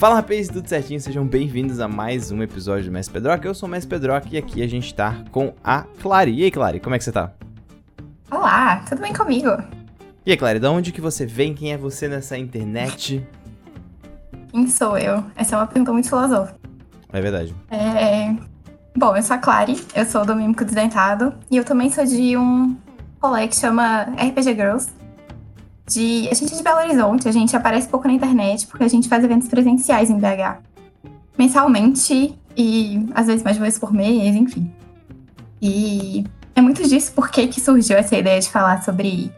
Fala rapaz, tudo certinho? Sejam bem-vindos a mais um episódio do Mestre Pedroca. Eu sou o Mestre Pedroca e aqui a gente tá com a Clary. E aí, Clary, como é que você tá? Olá, tudo bem comigo? E aí, Clary, de onde que você vem? Quem é você nessa internet? Quem sou eu? Essa é uma pergunta muito filosófica. É verdade. É... Bom, eu sou a Clary, eu sou do Mímico Desdentado e eu também sou de um rolê que chama RPG Girls. De... A gente é de Belo Horizonte, a gente aparece pouco na internet porque a gente faz eventos presenciais em BH. Mensalmente e às vezes mais de vez por mês, enfim. E é muito disso porque que surgiu essa ideia de falar sobre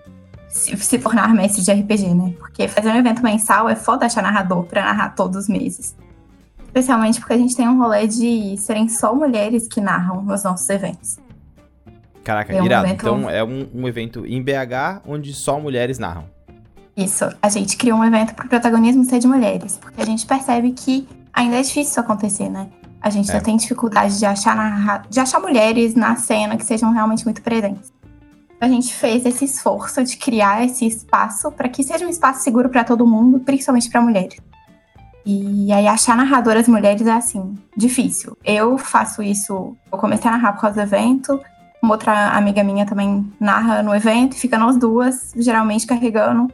se, se, tornar mestre de RPG, né? Porque fazer um evento mensal é foda achar narrador pra narrar todos os meses. Especialmente porque a gente tem um rolê de serem só mulheres que narram os nossos eventos. Caraca, é um irado. Evento... Então é um, um, evento em BH onde só mulheres narram. Isso. A gente criou um evento pro protagonismo ser de mulheres. Porque a gente percebe que ainda é difícil isso acontecer, né? A gente é. ainda tem dificuldade de achar, narra... de achar mulheres na cena que sejam realmente muito presentes. A gente fez esse esforço de criar esse espaço para que seja um espaço seguro para todo mundo, principalmente para mulheres. E aí achar narradoras mulheres é assim, difícil. Eu faço isso, eu comecei a narrar por causa do evento, uma outra amiga minha também narra no evento, e fica nós duas, geralmente carregando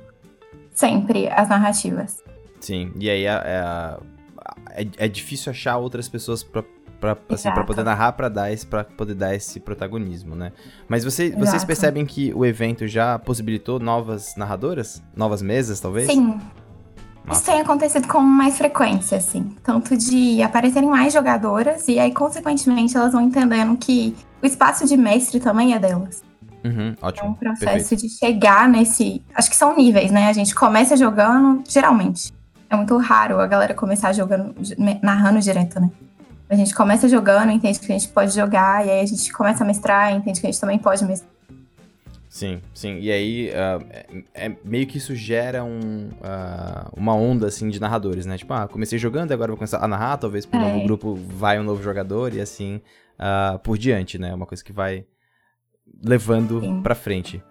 sempre as narrativas. Sim, e aí é, é, é difícil achar outras pessoas para para assim, poder narrar, para dar esse, para poder dar esse protagonismo, né? Mas você, vocês percebem que o evento já possibilitou novas narradoras, novas mesas, talvez? Sim. Nossa. Isso tem acontecido com mais frequência, assim. Tanto de aparecerem mais jogadoras e aí, consequentemente, elas vão entendendo que o espaço de mestre também é delas. Uhum, ótimo. É um processo Perfeito. de chegar nesse. Acho que são níveis, né? A gente começa jogando, geralmente. É muito raro a galera começar jogando, narrando direto, né? A gente começa jogando, entende que a gente pode jogar, e aí a gente começa a mestrar, entende que a gente também pode mestrar. Sim, sim. E aí, uh, é, é, meio que isso gera um, uh, uma onda, assim, de narradores, né? Tipo, ah, comecei jogando, agora vou começar a narrar, talvez um é. novo grupo vai um novo jogador, e assim uh, por diante, né? Uma coisa que vai levando Sim. pra frente.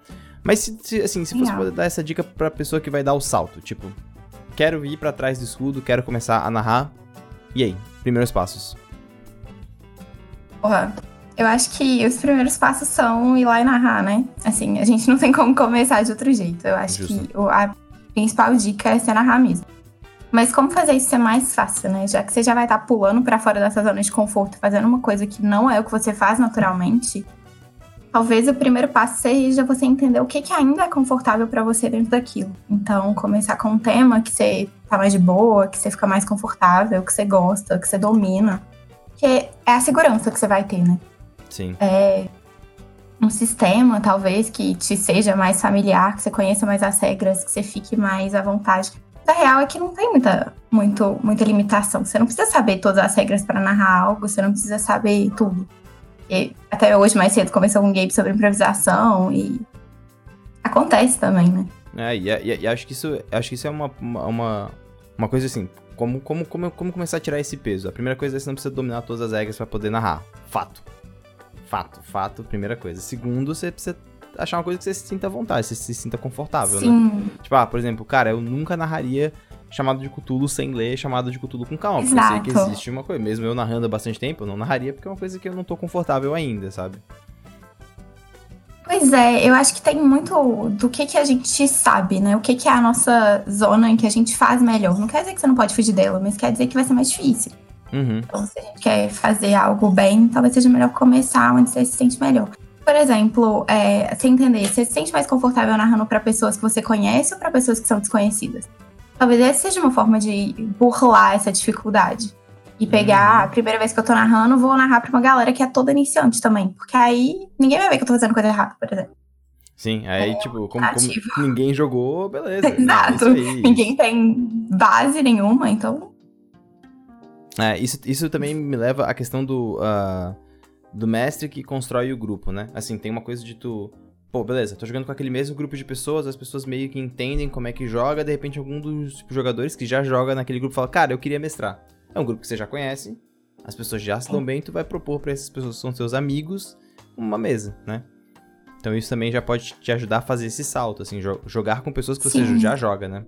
Mas, se, se assim, se fosse poder dar essa dica pra pessoa que vai dar o salto, tipo, quero ir para trás do escudo, quero começar a narrar, e aí? Primeiros passos. Porra, eu acho que os primeiros passos são ir lá e narrar, né? Assim, a gente não tem como começar de outro jeito. Eu acho Justo. que a principal dica é ser narrar mesmo. Mas como fazer isso ser mais fácil, né? Já que você já vai estar tá pulando para fora dessa zona de conforto, fazendo uma coisa que não é o que você faz naturalmente, talvez o primeiro passo seja você entender o que, que ainda é confortável para você dentro daquilo. Então, começar com um tema que você tá mais de boa, que você fica mais confortável, que você gosta, que você domina. Que é a segurança que você vai ter, né? Sim. É um sistema, talvez, que te seja mais familiar, que você conheça mais as regras, que você fique mais à vontade a real é que não tem muita, muito, muita limitação. Você não precisa saber todas as regras para narrar algo, você não precisa saber tudo. E até hoje, mais cedo, começou um game sobre improvisação e acontece também, né? É, e, e, e, acho que isso, acho que isso é uma, uma, uma coisa assim, como, como, como, como começar a tirar esse peso? A primeira coisa é que você não precisa dominar todas as regras para poder narrar. Fato. Fato, fato, primeira coisa. Segundo, você precisa achar uma coisa que você se sinta à vontade, você se sinta confortável, né? Sim. né? Tipo, ah, por exemplo, cara, eu nunca narraria chamado de Cthulhu sem ler chamado de Cthulhu com calma. Exato. Porque eu sei que existe uma coisa. Mesmo eu narrando há bastante tempo, eu não narraria porque é uma coisa que eu não tô confortável ainda, sabe? Pois é, eu acho que tem muito do que, que a gente sabe, né? O que, que é a nossa zona em que a gente faz melhor. Não quer dizer que você não pode fugir dela, mas quer dizer que vai ser mais difícil. Uhum. Então, se a gente quer fazer algo bem, talvez seja melhor começar onde você se sente melhor. Por exemplo, é, você entender, você se sente mais confortável narrando para pessoas que você conhece ou para pessoas que são desconhecidas? Talvez essa seja uma forma de burlar essa dificuldade. E pegar, uhum. a primeira vez que eu tô narrando, vou narrar pra uma galera que é toda iniciante também. Porque aí ninguém vai ver que eu tô fazendo coisa errada, por exemplo. Sim, aí, é, tipo, como, como, ninguém jogou, beleza. Exato. É ninguém tem base nenhuma, então. É, isso, isso também me leva à questão do. Uh do mestre que constrói o grupo, né? Assim, tem uma coisa de tu. Pô, beleza, tô jogando com aquele mesmo grupo de pessoas, as pessoas meio que entendem como é que joga, de repente algum dos tipo, jogadores que já joga naquele grupo fala, cara, eu queria mestrar. É um grupo que você já conhece, as pessoas já se dão bem, tu vai propor para essas pessoas que são seus amigos uma mesa, né? Então isso também já pode te ajudar a fazer esse salto, assim, jo jogar com pessoas que Sim. você já joga, né?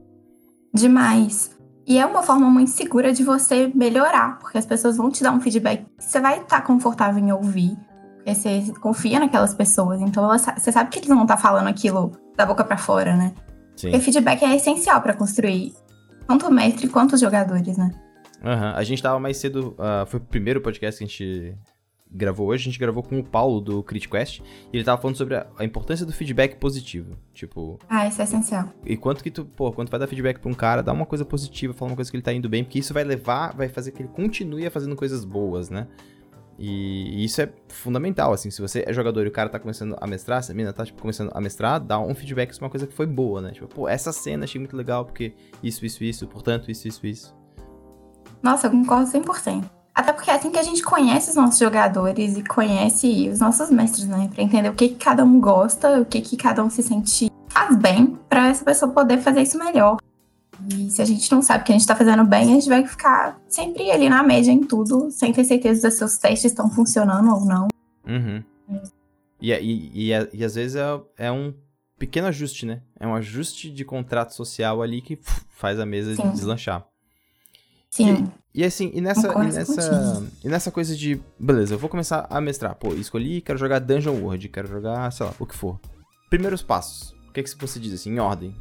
Demais. E é uma forma muito segura de você melhorar, porque as pessoas vão te dar um feedback que você vai estar confortável em ouvir, você confia naquelas pessoas. Então elas, você sabe que eles não vão estar falando aquilo da boca para fora, né? Sim. Porque feedback é essencial para construir tanto o mestre quanto os jogadores, né? Uhum. A gente tava mais cedo. Uh, foi o primeiro podcast que a gente gravou hoje, a gente gravou com o Paulo do CritQuest, e ele tava falando sobre a, a, importância do feedback positivo. Tipo. Ah, isso é essencial. E quanto que tu, pô, quando tu vai dar feedback pra um cara, dá uma coisa positiva, fala uma coisa que ele tá indo bem, porque isso vai levar, vai fazer que ele continue fazendo coisas boas, né? E, isso é fundamental, assim, se você é jogador e o cara tá começando a mestrar, se a mina tá, tipo, começando a mestrar, dá um feedback sobre uma coisa que foi boa, né? Tipo, pô, essa cena achei muito legal, porque isso, isso, isso, portanto, isso, isso, isso. Nossa, eu concordo 100%. Até porque é assim que a gente conhece os nossos jogadores e conhece os nossos mestres, né? Pra entender o que, que cada um gosta, o que, que cada um se sente faz bem, para essa pessoa poder fazer isso melhor. E se a gente não sabe que a gente tá fazendo bem, a gente vai ficar sempre ali na média em tudo, sem ter certeza se seus testes estão funcionando ou não. Uhum. E, e, e, e, às vezes é, é um pequeno ajuste, né? É um ajuste de contrato social ali que faz a mesa Sim. deslanchar. Sim. E, e assim, e nessa, e nessa, e nessa coisa de, beleza, eu vou começar a mestrar. Pô, escolhi, quero jogar Dungeon World, quero jogar, sei lá, o que for. Primeiros passos. O que, é que você diz assim, em ordem?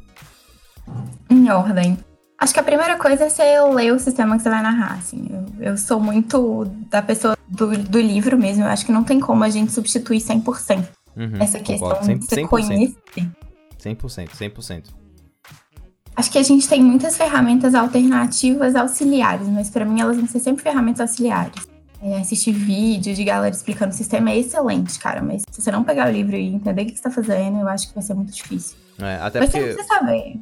Em ordem. Acho que a primeira coisa é você ler o sistema que você vai narrar, assim. Eu, eu sou muito da pessoa do, do livro mesmo. Eu acho que não tem como a gente substituir 100% uhum, essa questão 100%, de você conhecer. 100%, 100%. Acho que a gente tem muitas ferramentas alternativas auxiliares, mas para mim elas vão ser sempre ferramentas auxiliares. É, assistir vídeo de galera explicando o sistema é excelente, cara, mas se você não pegar o livro e entender o que você tá fazendo, eu acho que vai ser muito difícil. É, até mas porque... você saber.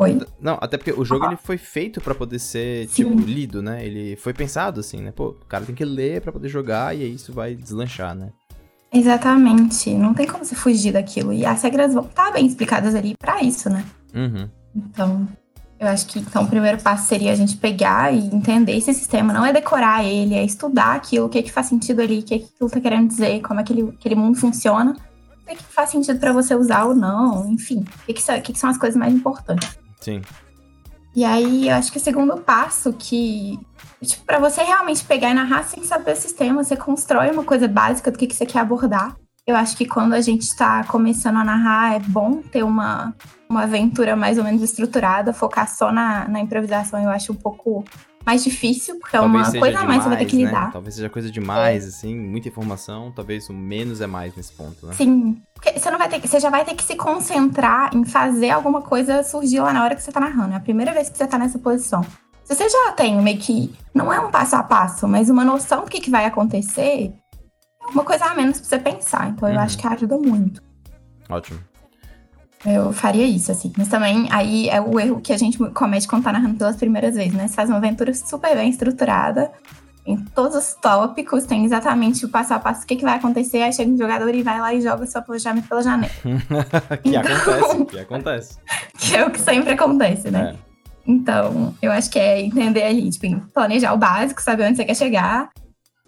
Oi? Não, até porque o jogo ah. ele foi feito para poder ser, Sim. tipo, lido, né? Ele foi pensado assim, né? Pô, o cara tem que ler para poder jogar e aí isso vai deslanchar, né? Exatamente. Não tem como você fugir daquilo. E as regras vão estar tá bem explicadas ali para isso, né? Uhum. Então, eu acho que então, o primeiro passo seria a gente pegar e entender esse sistema. Não é decorar ele, é estudar aquilo, o que, é que faz sentido ali, o que, é que aquilo tá querendo dizer, como aquele, aquele mundo funciona, o que, é que faz sentido para você usar ou não, enfim. O que, que, são, o que, que são as coisas mais importantes. Sim. E aí, eu acho que o segundo passo que Tipo, para você realmente pegar e narrar sem saber o sistema, você constrói uma coisa básica do que, que você quer abordar. Eu acho que quando a gente está começando a narrar, é bom ter uma, uma aventura mais ou menos estruturada, focar só na, na improvisação, eu acho um pouco mais difícil, porque é uma coisa a mais que você vai ter que né? lidar. Talvez seja coisa demais, é. assim, muita informação, talvez o menos é mais nesse ponto, né? Sim. Porque você não vai ter que, você já vai ter que se concentrar em fazer alguma coisa surgir lá na hora que você tá narrando. É a primeira vez que você tá nessa posição. Se você já tem meio que, não é um passo a passo, mas uma noção do que, que vai acontecer, é uma coisa a menos pra você pensar. Então eu uhum. acho que ajuda muito. Ótimo. Eu faria isso, assim. Mas também, aí é o erro que a gente comete quando tá narrando pelas primeiras vezes, né? Você faz uma aventura super bem estruturada, em todos os tópicos, tem exatamente o passo a passo, o que, que vai acontecer, aí chega um jogador e vai lá e joga seu planejamento pela janela. que então... acontece, que acontece. que é o que sempre acontece, né? É. Então, eu acho que é entender ali, tipo, planejar o básico, saber onde você quer chegar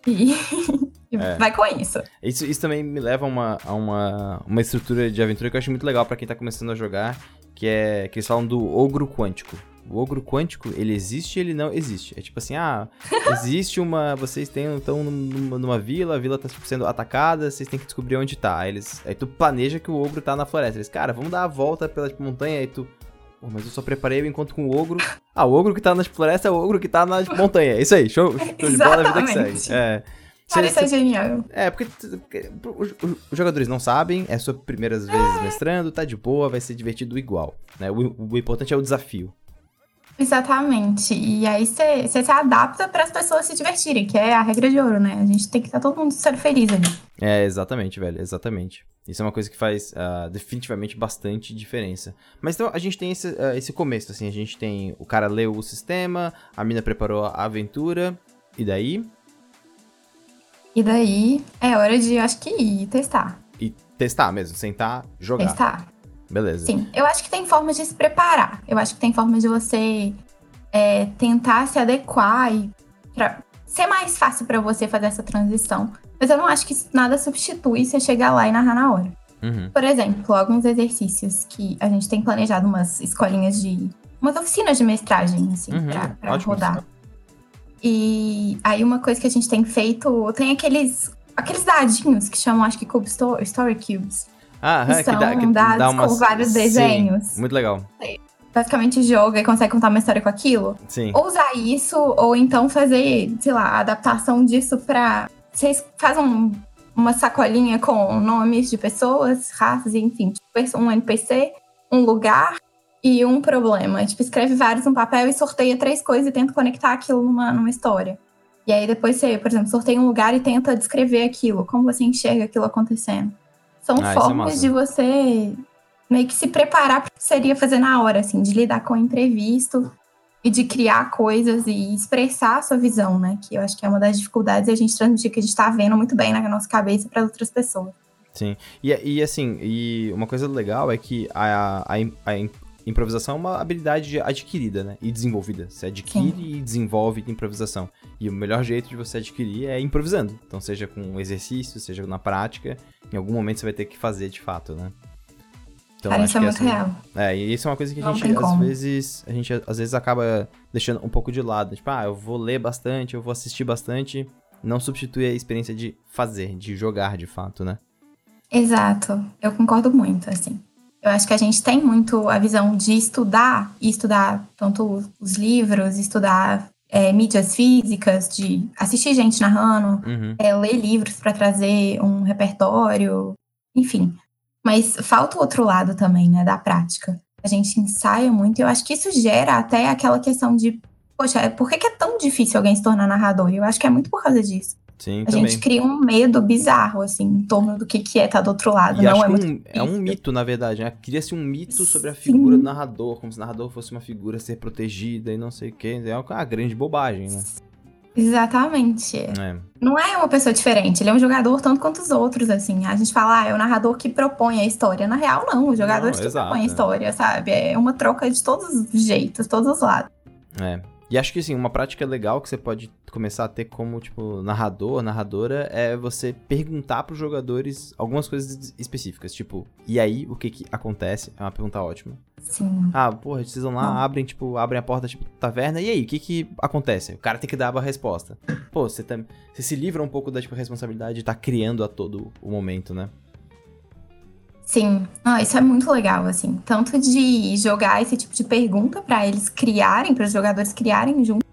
e é. vai com isso. isso. Isso também me leva a uma, a uma, uma estrutura de aventura que eu acho muito legal para quem tá começando a jogar, que é que eles falam do ogro quântico. O ogro quântico, ele existe ele não existe. É tipo assim, ah, existe uma. Vocês têm, estão numa, numa, vila, a vila tá tipo, sendo atacada, vocês têm que descobrir onde tá. Aí, eles, aí tu planeja que o ogro tá na floresta. Eles, cara, vamos dar a volta pela tipo, montanha, aí tu. Pô, mas eu só preparei o encontro com o ogro. Ah, o ogro que tá na floresta é o ogro que tá na montanha. É isso aí, show, show de bola, vida que segue. É. Cara, isso é genial. É, porque, porque os, jogadores não sabem, é suas primeiras vezes é. mestrando, tá de boa, vai ser divertido igual. Né? O, o importante é o desafio. Exatamente. E aí você se adapta para as pessoas se divertirem, que é a regra de ouro, né? A gente tem que estar tá todo mundo sendo feliz ali. É, exatamente, velho, exatamente. Isso é uma coisa que faz uh, definitivamente bastante diferença. Mas então a gente tem esse, uh, esse começo, assim, a gente tem o cara leu o sistema, a mina preparou a aventura, e daí? E daí é hora de, acho que ir testar. E testar mesmo, sentar, jogar. Testar. Beleza. Sim, eu acho que tem formas de se preparar. Eu acho que tem formas de você é, tentar se adequar e pra ser mais fácil para você fazer essa transição. Mas eu não acho que nada substitui você chegar lá e narrar na hora. Uhum. Por exemplo, alguns exercícios que a gente tem planejado umas escolinhas de umas oficinas de mestragem, assim, uhum, pra, pra rodar. E aí uma coisa que a gente tem feito, tem aqueles aqueles dadinhos que chamam, acho que Cube Story, Story Cubes. Ah, que, são dá, que dados dá umas... com vários desenhos. Sim, muito legal. Basicamente joga e consegue contar uma história com aquilo. Sim. Ou usar isso, ou então fazer, sei lá, adaptação disso pra. Vocês fazem um, uma sacolinha com nomes de pessoas, raças, enfim, tipo, um NPC, um lugar e um problema. Tipo, escreve vários no papel e sorteia três coisas e tenta conectar aquilo numa, numa história. E aí depois você, por exemplo, sorteia um lugar e tenta descrever aquilo, como você enxerga aquilo acontecendo. São Ah, é formas massa. de você meio que se preparar para o que seria fazer na hora, assim, de lidar com o imprevisto e de criar coisas e expressar a sua visão, né? Que eu acho que é uma das dificuldades é a gente transmitir que a gente tá vendo muito bem na nossa cabeça para outras pessoas. Sim. E, e assim, e uma coisa legal é que a, a, a improvisação é uma habilidade adquirida, né? E desenvolvida. Você adquire e desenvolve improvisação. E o melhor jeito de você adquirir é improvisando. Então, seja com exercício, seja na prática, em algum momento você vai ter que fazer de fato, né? Então, Cara, isso é muito essa- real. É, e isso é uma coisa que a Não gente, às vezes, a gente às vezes acaba deixando um pouco de lado. Tipo, ah, eu vou ler bastante, eu vou assistir bastante. Não substitui a experiência de fazer, de jogar de fato, né? Exato, eu concordo muito, assim. Eu acho que a gente tem muito a visão de estudar, e estudar tanto os livros, estudar é, mídias físicas, de assistir gente narrando, Uhum. é, ler livros para trazer um repertório, enfim. Mas falta o outro lado também, né, da prática. A gente ensaia muito e eu acho que isso gera até aquela questão de, poxa, é- por que, que é tão difícil alguém se tornar narrador? E eu acho que é muito por causa disso. Sim, A também. gente cria um medo bizarro, assim, em torno do que, que é estar do outro lado. E Não é muito um- é um mito, na verdade, né? Cria-se um mito sobre a Sim. figura do narrador, como se o narrador fosse uma figura a ser protegida e não sei o quê. É uma grande bobagem, né? Exatamente. É. Não é uma pessoa diferente, ele é um jogador tanto quanto os outros, assim. A gente fala, ah, é o narrador que propõe a história. Na real, não, os jogadores Não, que exato, propõem a história, sabe? É uma troca de todos os jeitos, todos os lados. É. E acho que, assim, uma prática legal que você pode começar a ter como, tipo, narrador, narradora, é você perguntar pros jogadores algumas coisas específicas. Tipo, e aí, o que que acontece? É uma pergunta ótima. Sim. Ah, porra, vocês vão lá, Não. abrem, tipo, abrem a porta, tipo, taverna, e aí, o que que acontece? O cara tem que dar a resposta. Pô, você, tam... você se livra um pouco da, tipo, responsabilidade de estar criando a todo o momento, né? Sim. Ah, isso é muito legal, assim. Tanto de jogar esse tipo de pergunta pra eles criarem, para os jogadores criarem junto,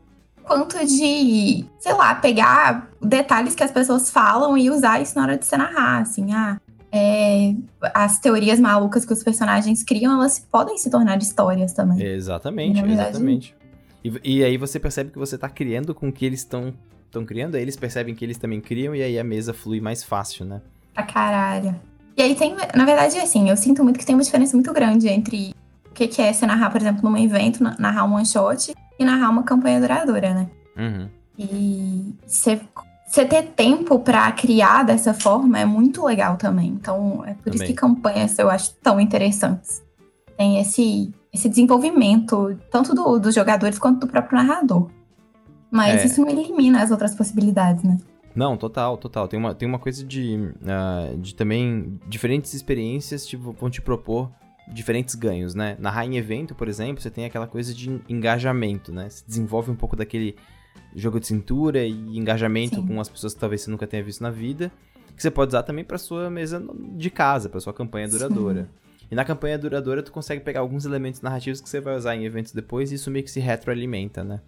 quanto de, sei lá, pegar detalhes que as pessoas falam e usar isso na hora de se narrar, assim. Ah, é, as teorias malucas que os personagens criam, elas podem se tornar histórias também. Exatamente, verdade- exatamente. E, e aí você percebe que você tá criando com o que eles estão estão criando, aí eles percebem que eles também criam, e aí a mesa flui mais fácil, né? Pra caralho. E aí tem, na verdade, assim, eu sinto muito que tem uma diferença muito grande entre o que que é você narrar, por exemplo, num evento, na- narrar um one shot e narrar uma campanha duradoura, né? Uhum. E você você ter tempo pra criar dessa forma é muito legal também. Então, é por isso Também. que campanhas eu acho tão interessantes. Tem esse, esse desenvolvimento, tanto do- dos jogadores quanto do próprio narrador. Mas É. isso não elimina as outras possibilidades, né? Não, total, total. Tem uma, tem uma coisa de, ah, de também diferentes experiências tipo, vão te propor diferentes ganhos, né? Narrar em evento, por exemplo, você tem aquela coisa de engajamento, né? Você desenvolve um pouco daquele jogo de cintura e engajamento Sim. com as pessoas que talvez você nunca tenha visto na vida, que você pode usar também para sua mesa de casa, para sua campanha Sim. duradoura. E na campanha duradoura tu consegue pegar alguns elementos narrativos que você vai usar em eventos depois e isso meio que se retroalimenta, né?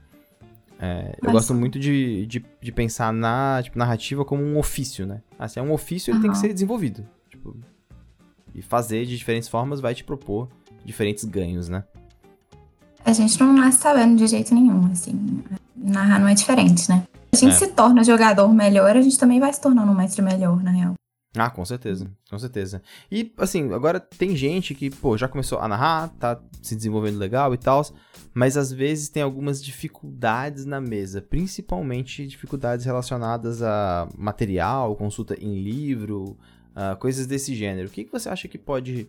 É, eu Mas- gosto muito de, de, de pensar na tipo, narrativa como um ofício, né? Assim, é um ofício, ele tem que ser desenvolvido. Tipo, e fazer de diferentes formas vai te propor diferentes ganhos, né? A gente não nasce sabendo de jeito nenhum, assim. Narrar não é diferente, né? A gente É. se torna jogador melhor, a gente também vai se tornando um mestre melhor, na real. Ah, com certeza, com certeza. E, assim, agora tem gente que, pô, já começou a narrar, tá se desenvolvendo legal e tal, mas às vezes tem algumas dificuldades na mesa, principalmente dificuldades relacionadas a material, consulta em livro, ah, coisas desse gênero. O que, que você acha que pode,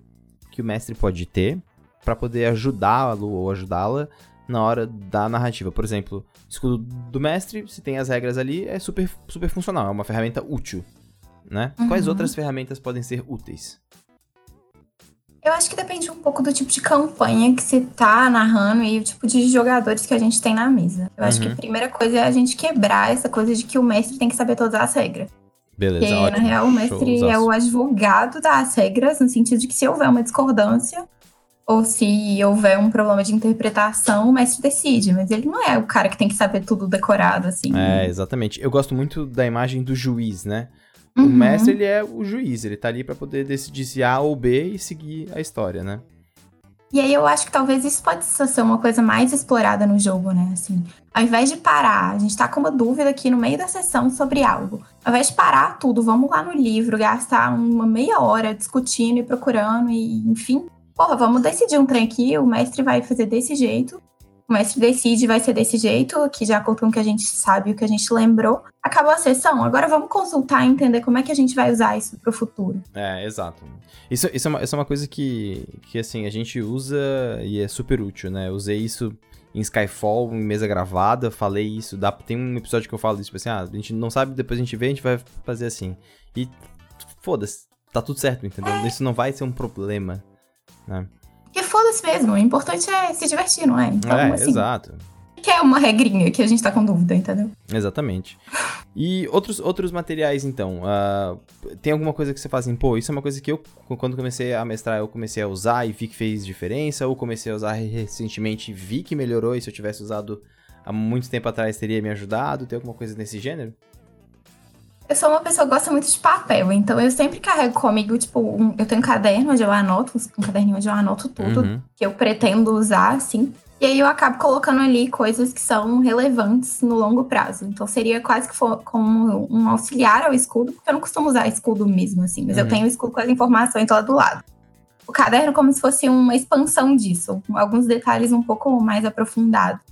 que o mestre pode ter pra poder ajudá-lo ou ajudá-la na hora da narrativa? Por exemplo, escudo do mestre, se tem as regras ali, é super, super funcional, é uma ferramenta útil né? Quais Uhum. outras ferramentas podem ser úteis? Eu acho que depende um pouco do tipo de campanha que você tá narrando e o tipo de jogadores que a gente tem na mesa. Eu uhum. acho que a uhum. primeira coisa é a gente quebrar essa coisa de que o mestre tem que saber todas as regras. Beleza, Porque, ótimo. na real, o mestre é o advogado das regras, no sentido de que se houver uma discordância, ou se houver um problema de interpretação, o mestre decide, mas ele não é o cara que tem que saber tudo decorado, assim. É, exatamente. Eu gosto muito da imagem do juiz, né? Uhum. O mestre, ele é o juiz, ele tá ali para poder decidir se A ou B e seguir a história, né? E aí eu acho que talvez isso pode ser uma coisa mais explorada no jogo, né? Assim, ao invés de parar, a gente tá com uma dúvida aqui no meio da sessão sobre algo. Ao invés de parar tudo, vamos lá no livro, gastar uma meia hora discutindo e procurando e, enfim, porra, vamos decidir um trem aqui, o mestre vai fazer desse jeito o mestre decide vai ser desse jeito, que de acordo com o que a gente sabe, o que a gente lembrou, acabou a sessão. Agora vamos consultar e entender como é que a gente vai usar isso pro futuro. É, exato. Isso, isso, é, uma, isso é uma coisa que, que, assim, a gente usa e é super útil, né? Eu usei isso em Skyfall, em mesa gravada, falei isso. Dá, tem um episódio que eu falo isso, tipo assim, ah, a gente não sabe, depois a gente vê, a gente vai fazer assim. E foda-se, tá tudo certo, entendeu? É. Isso não vai ser um problema, né? E foda-se mesmo, o importante é se divertir, não é? Então, é, assim, exato. Que é uma regrinha que a gente tá com dúvida, entendeu? Exatamente. E outros, outros materiais, então? Uh, tem alguma coisa que você faz assim, pô, isso é uma coisa que eu, quando comecei a mestrar, eu comecei a usar e vi que fez diferença, ou comecei a usar recentemente e vi que melhorou, e se eu tivesse usado há muito tempo atrás teria me ajudado? Tem alguma coisa desse gênero? Eu sou uma pessoa que gosta muito de papel, então eu sempre carrego comigo, tipo, um, eu tenho um caderno onde eu anoto, um caderninho onde eu anoto tudo uhum. que eu pretendo usar, assim. E aí eu acabo colocando ali coisas que são relevantes no longo prazo. Então seria quase que como um auxiliar ao escudo, porque eu não costumo usar escudo mesmo, assim, mas uhum. eu tenho o escudo com as informações lá do lado. O caderno como se fosse uma expansão disso, alguns detalhes um pouco mais aprofundados,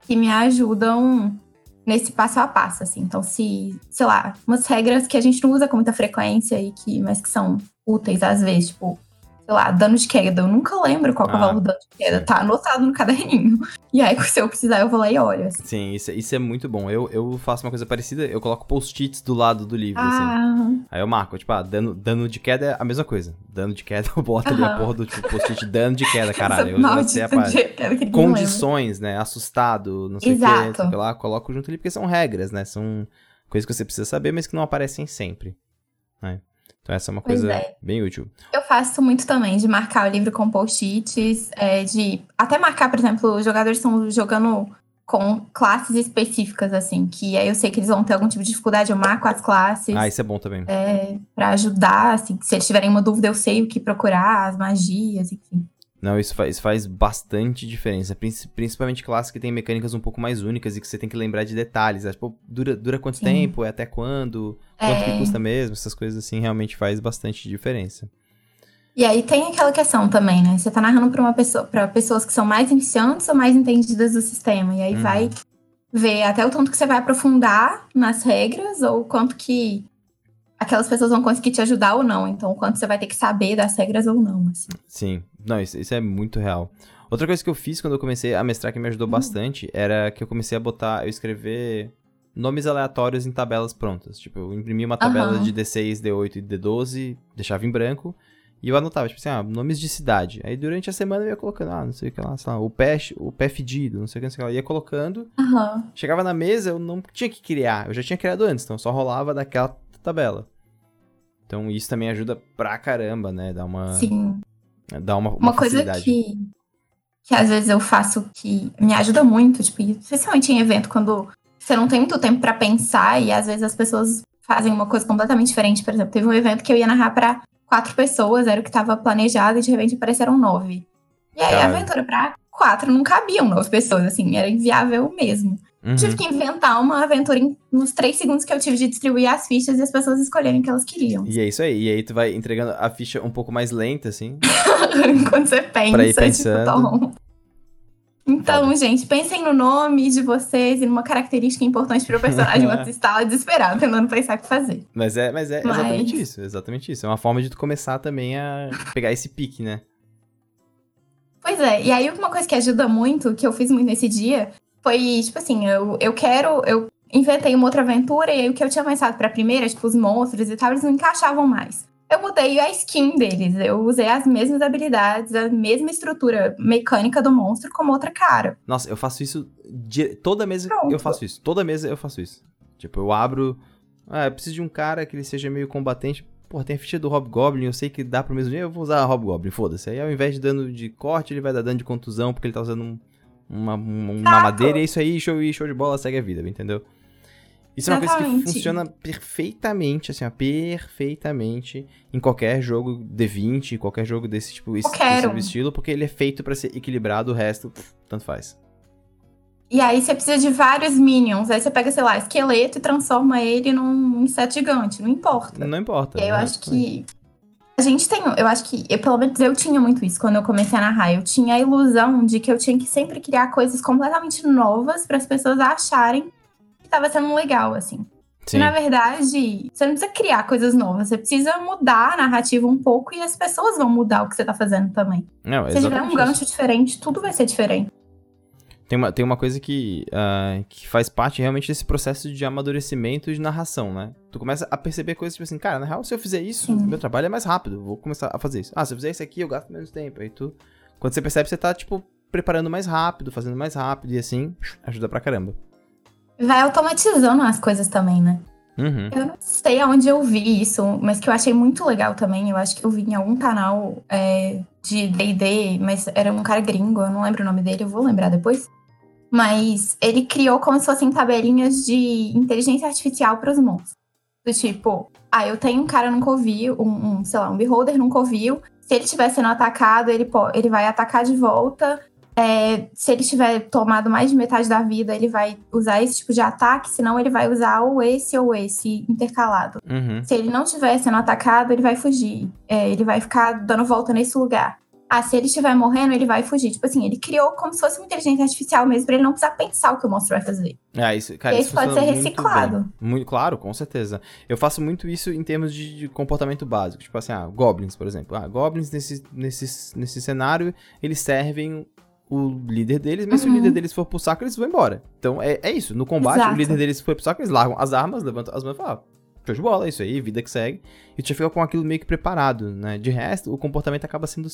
que me ajudam nesse passo a passo, assim. Então, se, sei lá, umas regras que a gente não usa com muita frequência e que, mas que são úteis às vezes, tipo, sei lá, dano de queda. Eu nunca lembro qual ah, é o ah, valor do dano de queda. Sim. Tá anotado no caderninho. E aí, se eu precisar, eu vou lá e olho. Assim. Sim, isso, isso é muito bom. Eu, eu faço uma coisa parecida, eu coloco post-its do lado do livro, assim. ah. assim. Aí eu marco, tipo, ah, dano, dano de queda é a mesma coisa. Dano de queda, eu boto ali a porra do tipo, post-it dano de queda, caralho. Eu já sei a parte. Condições, né? Assustado, não sei o que, sei lá, coloco junto ali, porque são regras, né? São coisas que você precisa saber, mas que não aparecem sempre. Né? Então essa é uma coisa é. bem útil. Eu faço muito também de marcar o livro com post-its, é, de até marcar, por exemplo, os jogadores estão jogando com classes específicas, assim, que aí eu sei que eles vão ter algum tipo de dificuldade, eu marco as classes. Ah, isso é bom também. É, pra ajudar, assim, se eles tiverem uma dúvida, eu sei o que procurar, as magias, enfim. Não, isso faz, isso faz bastante diferença. Principalmente classes que tem mecânicas um pouco mais únicas e que você tem que lembrar de detalhes. Tipo, dura, dura quanto Sim. tempo? É até quando? Quanto é... que custa mesmo? Essas coisas assim realmente faz bastante diferença. E aí tem aquela questão também, né? Você tá narrando pra uma pessoa, para pessoas que são mais iniciantes ou mais entendidas do sistema. E aí uhum. vai ver até o tanto que você vai aprofundar nas regras ou quanto que aquelas pessoas vão conseguir te ajudar ou não. Então, o quanto você vai ter que saber das regras ou não. Assim. Sim, não, isso, isso, é muito real. Outra coisa que eu fiz quando eu comecei a mestrar que me ajudou uhum. bastante era que eu comecei a botar, eu escrever nomes aleatórios em tabelas prontas. Tipo, eu imprimi uma tabela uhum. de D6, D8 e D12, deixava em branco. E eu anotava, tipo assim, ah, nomes de cidade. Aí durante a semana eu ia colocando, ah, não sei o que lá, sei lá, o pé, o pé fedido, não sei o que, não sei o que lá. Ia colocando. Uhum. Chegava na mesa, eu não tinha que criar. Eu já tinha criado antes, então só rolava daquela tabela. Então isso também ajuda pra caramba, né? Dá uma. Sim. Dá uma, uma, uma coisa que, que às vezes eu faço que me ajuda muito, tipo, especialmente em evento, quando você não tem muito tempo para pensar e às vezes as pessoas fazem uma coisa completamente diferente. Por exemplo, teve um evento que eu ia narrar para quatro pessoas, era o que estava planejado, e de repente apareceram nove. E aí a aventura pra quatro não cabiam nove pessoas, assim, era inviável mesmo. Uhum. Tive que inventar uma aventura em, nos três segundos que eu tive de distribuir as fichas e as pessoas escolherem o que elas queriam. E é isso aí. E aí tu vai entregando a ficha um pouco mais lenta, assim. Enquanto você pensa, pra ir pensando. Tipo, então, gente, pensem no nome de vocês e numa característica importante para o personagem enquanto está desesperado, tentando pensar o que fazer. Mas é, mas é mas... exatamente isso, exatamente isso. É uma forma de tu começar também a pegar esse pique, né? Pois é, e aí uma coisa que ajuda muito, que eu fiz muito nesse dia, foi, tipo assim, eu, eu quero. Eu inventei uma outra aventura e aí o que eu tinha pensado pra primeira, tipo, os monstros e tal, eles não encaixavam mais. Eu mudei a skin deles. Eu usei as mesmas habilidades, a mesma estrutura mecânica do monstro como outra cara. Nossa, eu faço isso. De... Toda mesa Pronto. eu faço isso. Toda mesa eu faço isso. Tipo, eu abro. Ah, eu preciso de um cara que ele seja meio combatente. Porra, tem a ficha do Hobgoblin, eu sei que dá pro mesmo dia, eu vou usar a Hobgoblin, foda-se. Aí ao invés de dano de corte, ele vai dar dano de contusão, porque ele tá usando um, uma, uma madeira, e é isso aí, show, show de bola, segue a vida, entendeu? Isso Exatamente. é uma coisa que funciona perfeitamente, assim, ó, perfeitamente em qualquer jogo D20, qualquer jogo desse tipo, desse estilo, porque ele é feito para ser equilibrado, o resto, tanto faz. E aí você precisa de vários minions. Aí você pega, sei lá, esqueleto e transforma ele num inseto gigante. Não importa. Não importa. Eu acho que. A gente tem. Eu acho que. Eu, pelo menos eu tinha muito isso quando eu comecei a narrar. Eu tinha a ilusão de que eu tinha que sempre criar coisas completamente novas para as pessoas acharem estava sendo legal, assim. Sim. Na verdade, você não precisa criar coisas novas, você precisa mudar a narrativa um pouco e as pessoas vão mudar o que você tá fazendo também. Não, Se tiver um gancho diferente, tudo vai ser diferente. Tem uma, tem uma coisa que, uh, que faz parte realmente desse processo de amadurecimento de narração, né? Tu começa a perceber coisas tipo assim, cara, na real, se eu fizer isso, Sim. meu trabalho é mais rápido, vou começar a fazer isso. Ah, se eu fizer isso aqui, eu gasto menos tempo. Aí tu. Quando você percebe, você tá, tipo, preparando mais rápido, fazendo mais rápido, e assim, ajuda pra caramba vai automatizando as coisas também, né? Uhum. Eu não sei aonde eu vi isso, mas que eu achei muito legal também. Eu acho que eu vi em algum canal é, de DD, mas era um cara gringo, eu não lembro o nome dele, eu vou lembrar depois. Mas ele criou como se fossem tabelinhas de inteligência artificial para os monstros. Do tipo, ah, eu tenho um cara num covil, um, um, sei lá, um beholder num covil. Se ele estiver sendo atacado, ele, ele vai atacar de volta. É, se ele tiver tomado mais de metade da vida, ele vai usar esse tipo de ataque, senão ele vai usar ou esse ou esse intercalado. Uhum. Se ele não estiver sendo atacado, ele vai fugir. É, ele vai ficar dando volta nesse lugar. Ah, se ele estiver morrendo, ele vai fugir. Tipo assim, ele criou como se fosse uma inteligência artificial mesmo, pra ele não precisar pensar o que o monstro vai fazer. Ah, isso, cara, e isso pode ser reciclado. Muito, muito, claro, com certeza. Eu faço muito isso em termos de, de, comportamento básico. Tipo assim, ah, goblins, por exemplo. Ah, goblins nesse, nesse, nesse cenário, eles servem o líder deles, mas uhum. se o uhum. líder deles for pro saco, eles vão embora. Então é, é isso. No combate, Exato. o líder deles foi pro saco, eles largam as armas, levantam as mãos e falam, ah, show de bola, é isso aí, vida que segue. E tu já fica com aquilo meio que preparado, né? De resto, o comportamento acaba sendo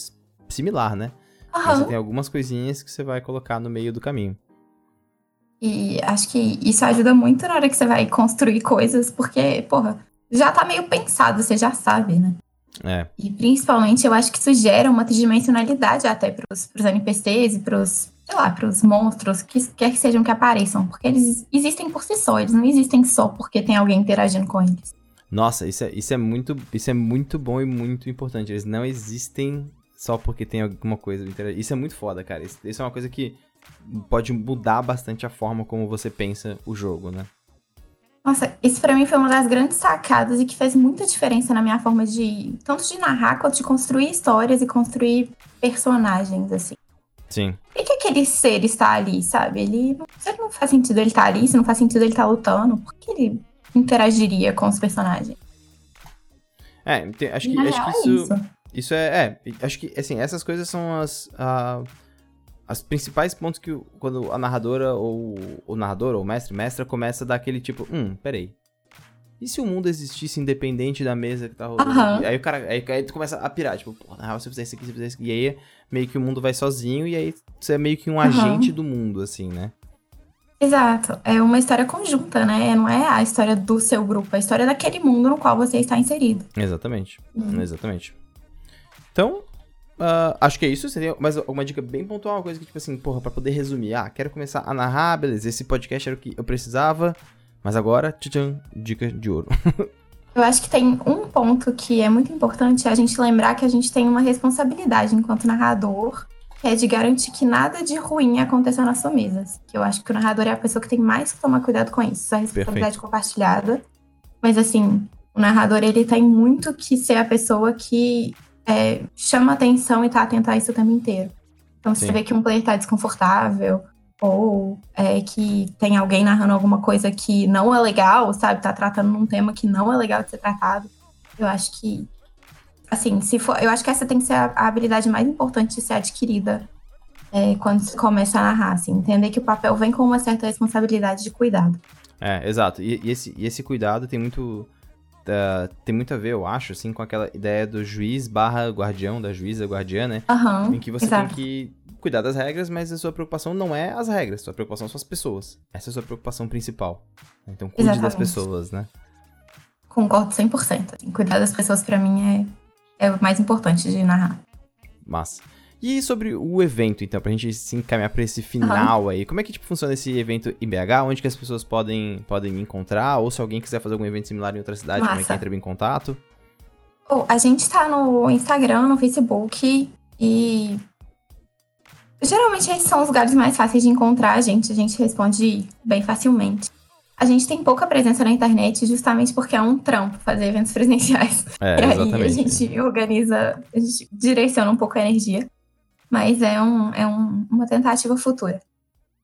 similar, né? Uhum. Mas você tem algumas coisinhas que você vai colocar no meio do caminho. E acho que isso ajuda muito na hora que você vai construir coisas, porque, porra, já tá meio pensado, você já sabe, né? É. E principalmente eu acho que isso gera uma tridimensionalidade até pros, pros NPCs e pros, sei lá, pros monstros, que quer que sejam que apareçam. Porque eles existem por si só, eles não existem só porque tem alguém interagindo com eles. Nossa, isso é, isso é, muito, isso é muito bom e muito importante. Eles não existem só porque tem alguma coisa. Isso é muito foda, cara. Isso, isso é uma coisa que pode mudar bastante a forma como você pensa o jogo, né? Nossa, isso para mim foi uma das grandes sacadas e que fez muita diferença na minha forma de tanto de narrar quanto de construir histórias e construir personagens, assim. Sim. Por que aquele ser está ali, sabe? Ele não, se não faz sentido ele estar tá ali, se não faz sentido ele estar tá lutando, por que ele interagiria com os personagens? É, acho que, acho que isso, isso, isso. é, é. Acho que, assim, essas coisas são as. Uh, as principais pontos que quando a narradora ou o narrador ou o mestre, mestra começa a dar aquele tipo, hum, peraí. E se o mundo existisse independente da mesa que tá rolando? Uhum. Aí o cara, aí, aí tu começa a pirar, tipo, pô, na real, se eu fizer isso aqui, se eu fizer isso aqui. E aí meio que o mundo vai sozinho e aí você é meio que um uhum. agente do mundo, assim, né? Exato. É uma história conjunta, né? Não é a história do seu grupo, é a história daquele mundo no qual você está inserido. Exatamente. Uhum. Exatamente. Então, Uh, acho que é isso. Você tem mais alguma dica bem pontual? Uma coisa que, tipo assim, porra, pra poder resumir. Ah, quero começar a narrar, beleza. Esse podcast era o que eu precisava. Mas agora, tchan, dica de ouro. eu acho que tem um ponto que é muito importante, é a gente lembrar que a gente tem uma responsabilidade enquanto narrador, que é de garantir que nada de ruim aconteça nas suas mesas. Que eu acho que o narrador é a pessoa que tem mais que tomar cuidado com isso. A responsabilidade Perfeito. compartilhada. Mas assim, o narrador, ele tem muito que ser a pessoa que é, chama atenção e tá atento a isso o tempo inteiro. Então, se Sim. você vê que um player tá desconfortável, ou é, que tem alguém narrando alguma coisa que não é legal, sabe? Tá tratando um tema que não é legal de ser tratado. Eu acho que, assim, se for. Eu acho que essa tem que ser a, a habilidade mais importante de ser adquirida é, quando se começa a narrar, assim. Entender que o papel vem com uma certa responsabilidade de cuidado. É, exato. E, e esse, e esse cuidado tem muito uh, tem muito a ver, eu acho, assim, com aquela ideia do juiz barra guardião, da juíza guardiã, né? Uhum, em que você exato. tem que cuidar das regras, mas a sua preocupação não é as regras, sua preocupação são as pessoas. Essa é a sua preocupação principal. Então cuide Exatamente. das pessoas, né? Concordo 100%. Assim, cuidar das pessoas para mim é, é o mais importante de narrar. Massa. E sobre o evento, então, pra gente se encaminhar pra esse final uhum. aí, como é que tipo, funciona esse evento em BH? Onde que as pessoas podem, podem me encontrar? Ou se alguém quiser fazer algum evento similar em outra cidade, Massa. como é que entra em contato? Oh, a gente tá no Instagram, no Facebook e Geralmente esses são os lugares mais fáceis de encontrar a gente, a gente responde bem facilmente. A gente tem pouca presença na internet justamente porque é um trampo fazer eventos presenciais. É, e exatamente. aí a gente organiza, a gente direciona um pouco a energia. Mas é, um, é um, uma tentativa futura.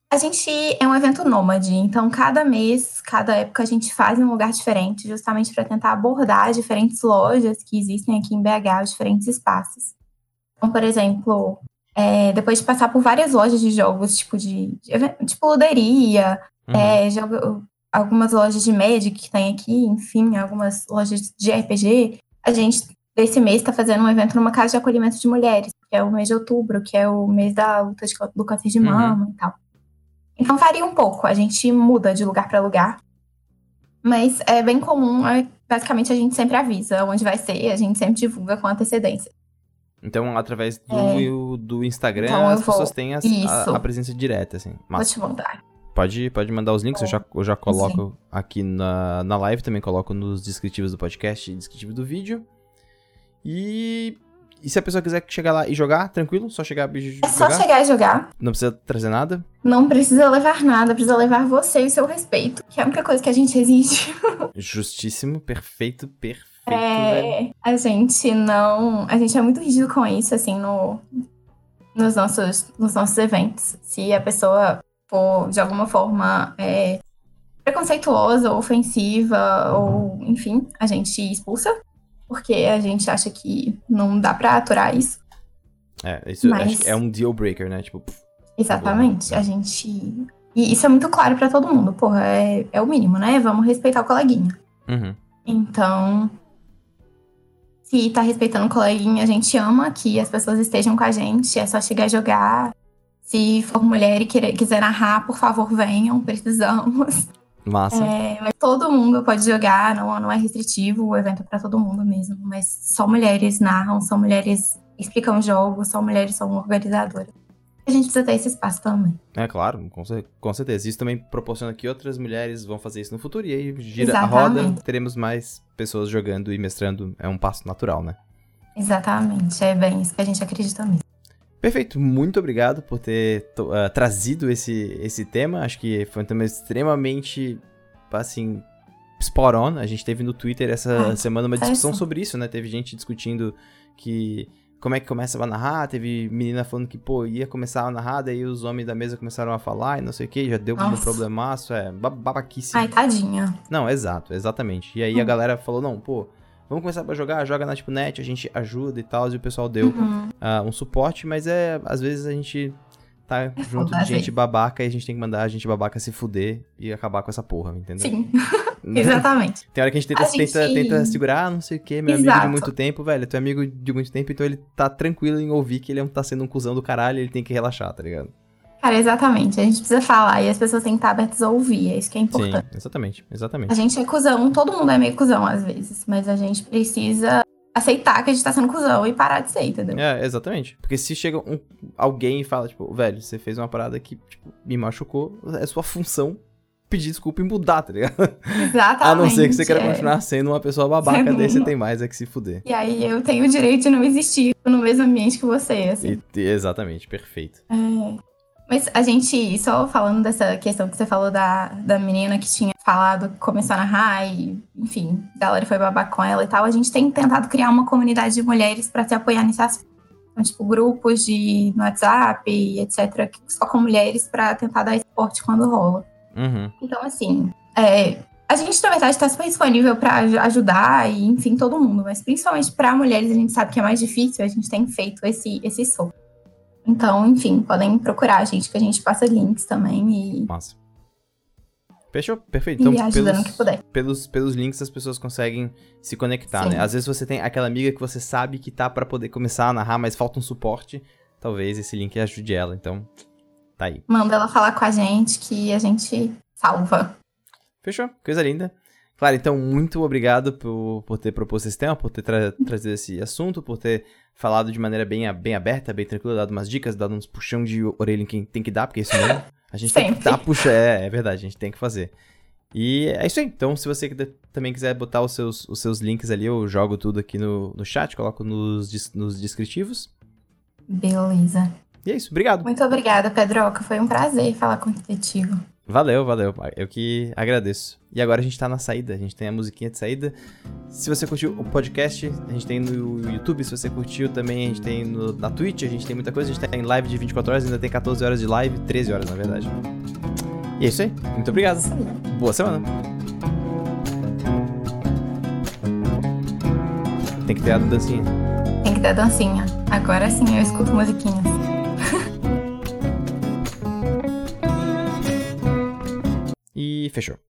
A gente é um evento nômade, então cada mês, cada época a gente faz em um lugar diferente, justamente para tentar abordar diferentes lojas que existem aqui em BH, os diferentes espaços. Então, por exemplo, é, depois de passar por várias lojas de jogos, tipo de, de tipo luderia, uhum. é, jogo, algumas lojas de Magic que tem aqui, enfim, algumas lojas de RPG, a gente desse mês está fazendo um evento numa casa de acolhimento de mulheres, que é o mês de outubro, que é o mês da luta de, do câncer de mama uhum. e tal. Então varia um pouco, a gente muda de lugar para lugar. Mas é bem comum, é, basicamente a gente sempre avisa onde vai ser, a gente sempre divulga com antecedência. Então, através do, é. do Instagram, então, as pessoas têm a, a, a, presença direta, assim. Mas... Vou te mandar. Pode, pode mandar os links, é. eu, já, eu já coloco Sim. aqui na, na live, também coloco nos descritivos do podcast e descritivo do vídeo. E, e se a pessoa quiser chegar lá e jogar, tranquilo? Só chegar e jogar? É só chegar e jogar. Não precisa trazer nada? Não precisa levar nada, precisa levar você e seu respeito, que é a única coisa que a gente exige. Justíssimo, perfeito, perfeito. É, a gente não. A gente é muito rígido com isso, assim, no, nos, nossos, nos nossos eventos. Se a pessoa for, de alguma forma, é, preconceituosa, ofensiva, ou enfim, a gente expulsa porque a gente acha que não dá pra aturar isso. É, isso Mas... é um deal breaker, né? Tipo. Exatamente. A gente. E isso é muito claro para todo mundo. Porra, é, é o mínimo, né? Vamos respeitar o coleguinha. Uhum. Então. Se tá respeitando o coleguinha, a gente ama que as pessoas estejam com a gente. É só chegar a jogar. Se for mulher e querer, quiser narrar, por favor, venham. Precisamos. Massa. É, mas todo mundo pode jogar, não, não é restritivo, o evento é pra todo mundo mesmo. Mas só mulheres narram, só mulheres explicam jogos, só mulheres são organizadoras. A gente precisa ter esse espaço também. É claro, com, com certeza. Isso também proporciona que outras mulheres vão fazer isso no futuro e aí gira Exatamente. a roda, teremos mais pessoas jogando e mestrando. É um passo natural, né? Exatamente, é bem isso que a gente acredita mesmo. Perfeito, muito obrigado por ter uh, trazido esse, esse tema. Acho que foi um tema extremamente, assim, spot on. A gente teve no Twitter essa ah, semana uma discussão sobre isso, né? Teve gente discutindo que como é que começa a narrar, teve menina falando que, pô, ia começar a narrar, daí os homens da mesa começaram a falar e não sei o que, já deu Nossa. um problemaço, é babaquice. Ai, tadinha. Não, exato, exatamente. E aí hum. a galera falou, não, pô, vamos começar pra jogar, joga na tipo net, a gente ajuda e tal, e o pessoal deu uhum. uh, um suporte, mas é, às vezes a gente tá junto de gente babaca e a gente tem que mandar a gente babaca se fuder e acabar com essa porra, entendeu? Sim. Exatamente. Tem hora que a gente tenta, a tenta, gente... tenta segurar, ah, não sei o que, meu Exato. amigo de muito tempo, velho. Tu é amigo de muito tempo, então ele tá tranquilo em ouvir que ele é tá sendo um cuzão do caralho e ele tem que relaxar, tá ligado? Cara, exatamente. A gente precisa falar e as pessoas têm que estar abertas a ouvir. É isso que é importante. Sim, exatamente, exatamente. A gente é cuzão, todo mundo é meio cuzão às vezes, mas a gente precisa aceitar que a gente tá sendo cuzão e parar de ser, entendeu? É, exatamente. Porque se chega um, alguém e fala, tipo, velho, você fez uma parada que tipo, me machucou, é sua função pedir desculpa e mudar, tá ligado? Exatamente. A não ser que você queira é. continuar sendo uma pessoa babaca, daí você tem mais é que se fuder. E aí eu tenho o direito de não existir no mesmo ambiente que você, assim. E, exatamente, perfeito. É. Mas a gente, só falando dessa questão que você falou da, da menina que tinha falado começou a narrar e, enfim, a galera foi babar com ela e tal, a gente tem tentado criar uma comunidade de mulheres para se apoiar nesse aspecto. Então, tipo, grupos de, no WhatsApp, etc., só com mulheres para tentar dar esporte quando rola. Uhum. Então, assim, é, a gente, na verdade, está super disponível para ajudar e, enfim, todo mundo, mas principalmente para mulheres a gente sabe que é mais difícil, a gente tem feito esse, esse som. Então, enfim, podem procurar a gente, que a gente passa links também e. Massa. Fechou? Perfeito. Então, pelos, que puder. Pelos, pelos links as pessoas conseguem se conectar, Sim. né? Às vezes você tem aquela amiga que você sabe que tá para poder começar a narrar, mas falta um suporte. Talvez esse link ajude ela, então tá aí. Manda ela falar com a gente que a gente salva. Fechou? Coisa linda. Claro, então, muito obrigado por, por ter proposto esse tema, por ter tra trazido esse assunto, por ter falado de maneira bem, bem aberta, bem tranquila, dado umas dicas, dado uns puxão de orelha em quem tem que dar, porque isso mesmo. A gente Sempre. tem que dar, puxa, é, é verdade, a gente tem que fazer. E é isso aí. Então, se você também quiser botar os seus, os seus links ali, eu jogo tudo aqui no, no chat, coloco nos, nos descritivos. Beleza. E é isso, obrigado. Muito obrigada, Pedroca. Foi um prazer falar contigo. Valeu, valeu. Eu que agradeço. E agora a gente tá na saída, a gente tem a musiquinha de saída. Se você curtiu o podcast, a gente tem no YouTube. Se você curtiu também, a gente tem no, na Twitch, a gente tem muita coisa. A gente tem live de 24 horas, ainda tem 14 horas de live, 13 horas na verdade. E é isso aí. Muito obrigado. Boa semana. Tem que ter a dancinha. Tem que ter a dancinha. Agora sim eu escuto musiquinhas. E fechou.